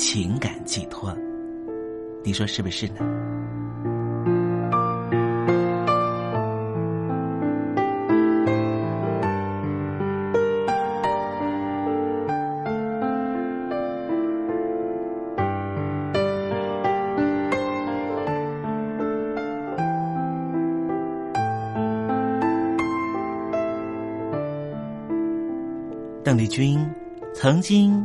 情感寄托，你说是不是呢？邓丽君。曾经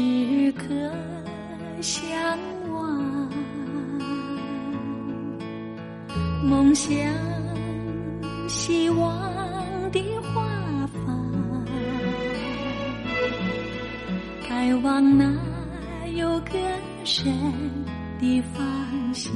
时刻向往。梦想希望的花房，开往那有歌声的方向。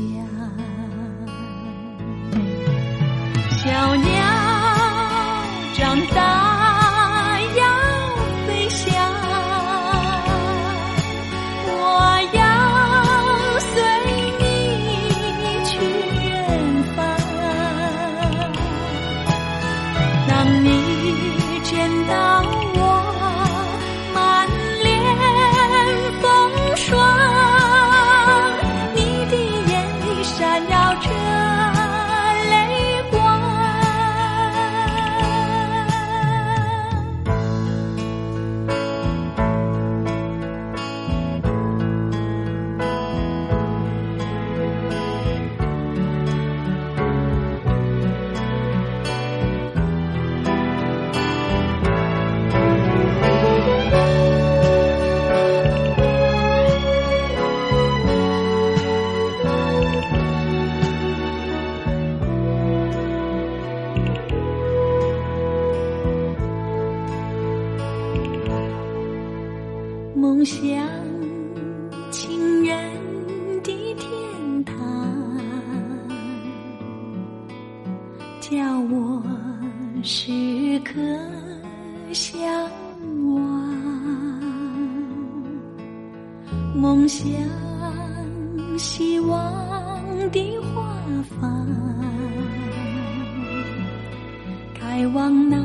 开往那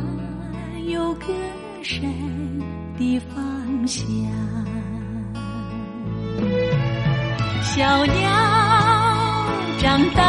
有歌声的方向。小鸟长大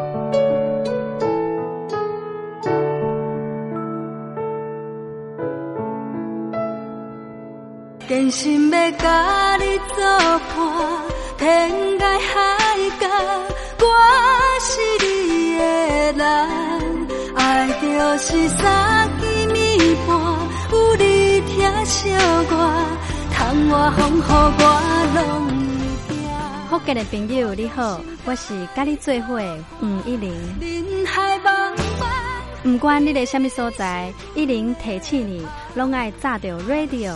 真心要甲你作伴，天涯海角，我是你的人。爱就是三更暝半，有你疼惜我，窗外风雨我拢会行。福建的朋友你好，我是甲你做伙吴一玲。不管你在什么所在，一零提起你，拢爱炸着 radio，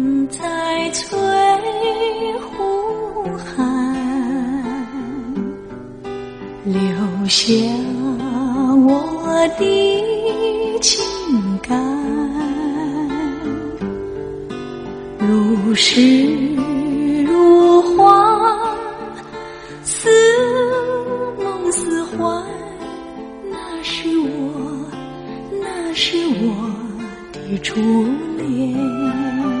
在翠湖畔留下我的情感，如诗如画，似梦似幻，那是我，那是我的。初恋。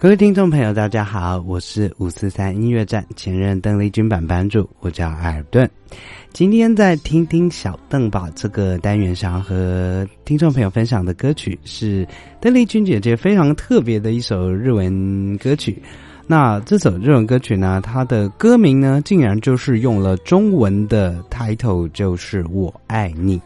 各位听众朋友，大家好，我是五四三音乐站前任邓丽君版版主，我叫艾尔顿。今天在听听小邓吧这个单元上和听众朋友分享的歌曲是邓丽君姐姐非常特别的一首日文歌曲。那这首日文歌曲呢，它的歌名呢，竟然就是用了中文的 title，就是“我爱你”，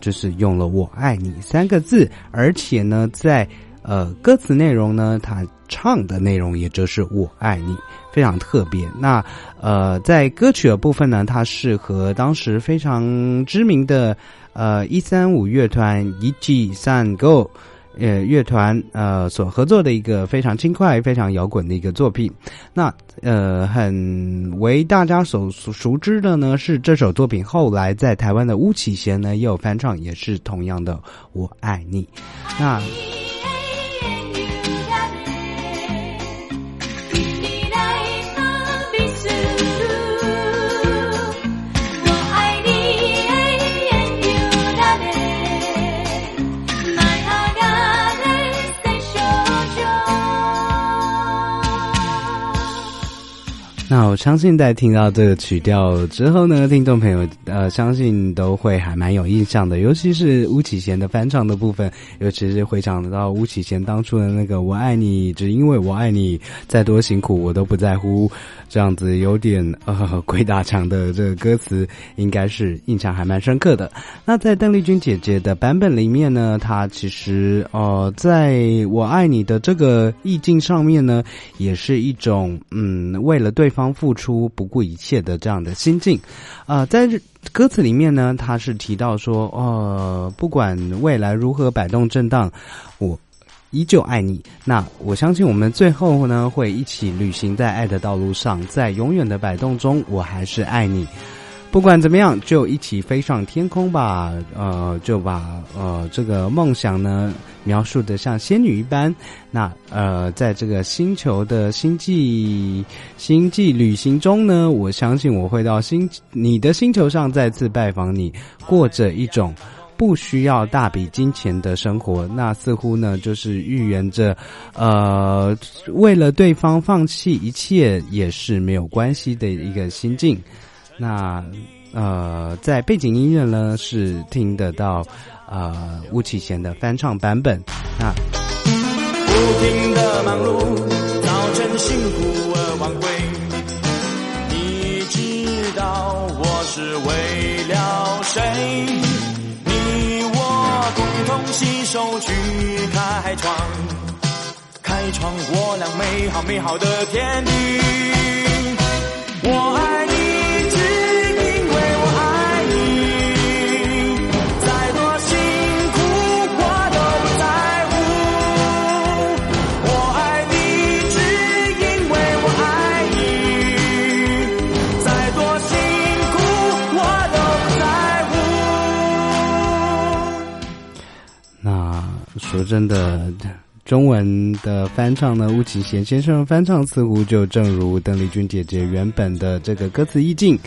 就是用了“我爱你”三个字，而且呢，在呃歌词内容呢，它。唱的内容也就是“我爱你”，非常特别。那呃，在歌曲的部分呢，它是和当时非常知名的呃一三五乐团一 G 三 Go 呃乐团呃所合作的一个非常轻快、非常摇滚的一个作品。那呃，很为大家所熟知的呢，是这首作品后来在台湾的巫启贤呢也有翻唱，也是同样的“我爱你”。那。相信在听到这个曲调之后呢，听众朋友呃，相信都会还蛮有印象的，尤其是巫启贤的翻唱的部分，尤其是回想到巫启贤当初的那个“我爱你，只因为我爱你，再多辛苦我都不在乎”这样子有点呃鬼打墙的这个歌词，应该是印象还蛮深刻的。那在邓丽君姐姐的版本里面呢，她其实呃，在我爱你的这个意境上面呢，也是一种嗯，为了对。方付出不顾一切的这样的心境，啊，在歌词里面呢，他是提到说，呃，不管未来如何摆动震荡，我依旧爱你。那我相信我们最后呢，会一起旅行在爱的道路上，在永远的摆动中，我还是爱你。不管怎么样，就一起飞上天空吧。呃，就把呃这个梦想呢描述的像仙女一般。那呃，在这个星球的星际星际旅行中呢，我相信我会到星你的星球上再次拜访你，过着一种不需要大笔金钱的生活。那似乎呢，就是预言着呃，为了对方放弃一切也是没有关系的一个心境。那呃，在背景音乐呢是听得到呃巫启贤的翻唱版本。那不停的忙碌，早晨辛苦而晚归。你知道我是为了谁？你我共同携手去开创，开创我俩美好美好的天地。我爱说真的，中文的翻唱呢，巫启贤先生翻唱似乎就正如邓丽君姐姐原本的这个歌词意境，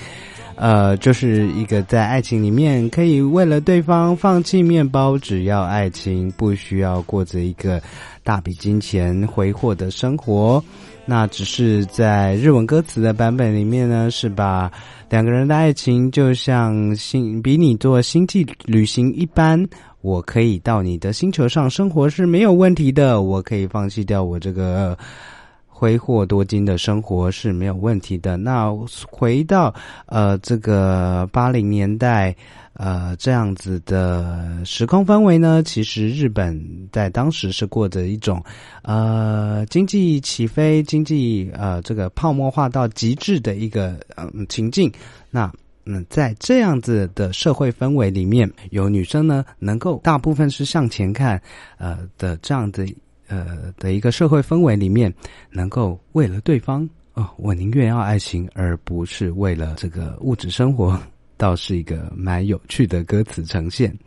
呃，就是一个在爱情里面可以为了对方放弃面包，只要爱情，不需要过着一个大笔金钱挥霍的生活。那只是在日文歌词的版本里面呢，是把两个人的爱情就像星比你做星际旅行一般。我可以到你的星球上生活是没有问题的，我可以放弃掉我这个挥霍多金的生活是没有问题的。那回到呃这个八零年代呃这样子的时空氛围呢，其实日本在当时是过着一种呃经济起飞、经济呃这个泡沫化到极致的一个嗯情境。那嗯，在这样子的社会氛围里面，有女生呢，能够大部分是向前看，呃的这样的呃的一个社会氛围里面，能够为了对方哦，我宁愿要爱情，而不是为了这个物质生活，倒是一个蛮有趣的歌词呈现。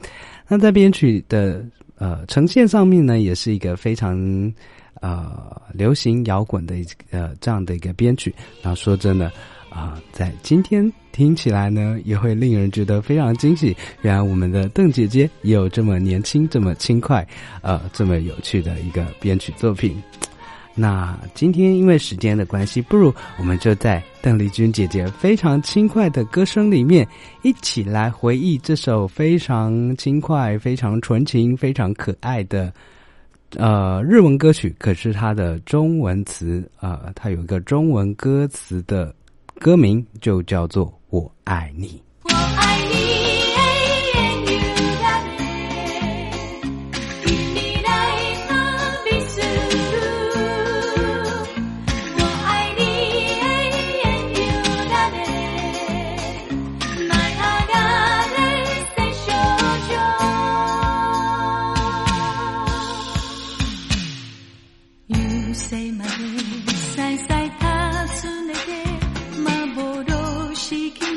那在编曲的呃呈现上面呢，也是一个非常呃流行摇滚的呃这样的一个编曲。那说真的。啊，在今天听起来呢，也会令人觉得非常惊喜。原来我们的邓姐姐也有这么年轻、这么轻快、呃，这么有趣的一个编曲作品。那今天因为时间的关系，不如我们就在邓丽君姐姐非常轻快的歌声里面，一起来回忆这首非常轻快、非常纯情、非常可爱的呃日文歌曲。可是它的中文词呃，它有一个中文歌词的歌名就叫做《我爱你》。she can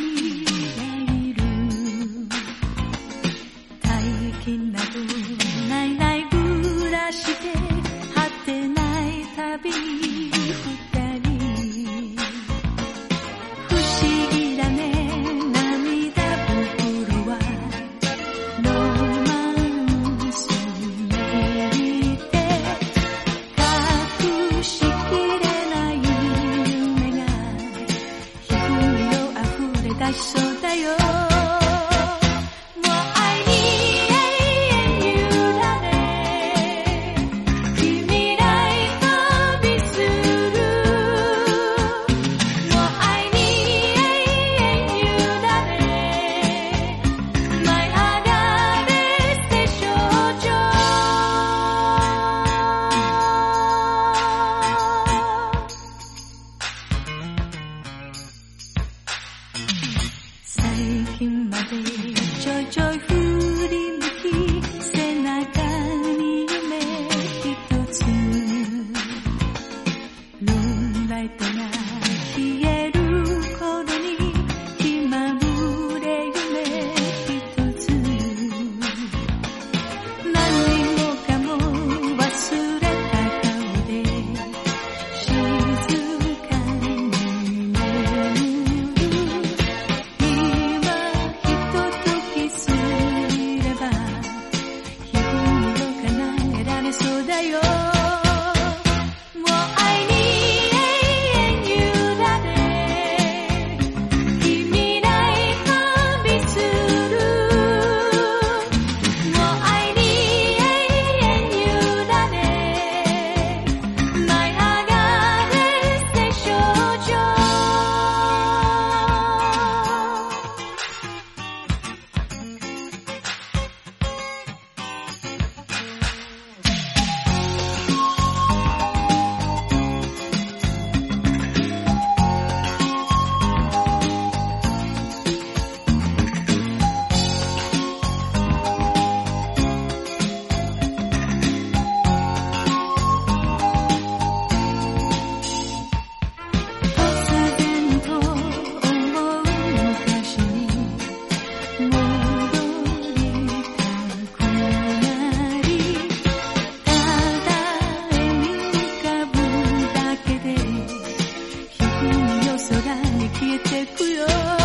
我爱你。侨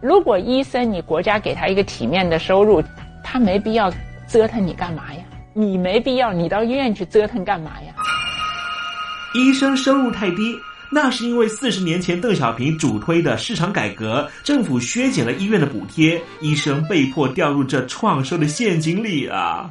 如果医生你国家给他一个体面的收入，他没必要折腾你干嘛呀？你没必要，你到医院去折腾干嘛呀？医生收入太低，那是因为四十年前邓小平主推的市场改革，政府削减了医院的补贴，医生被迫掉入这创收的陷阱里啊！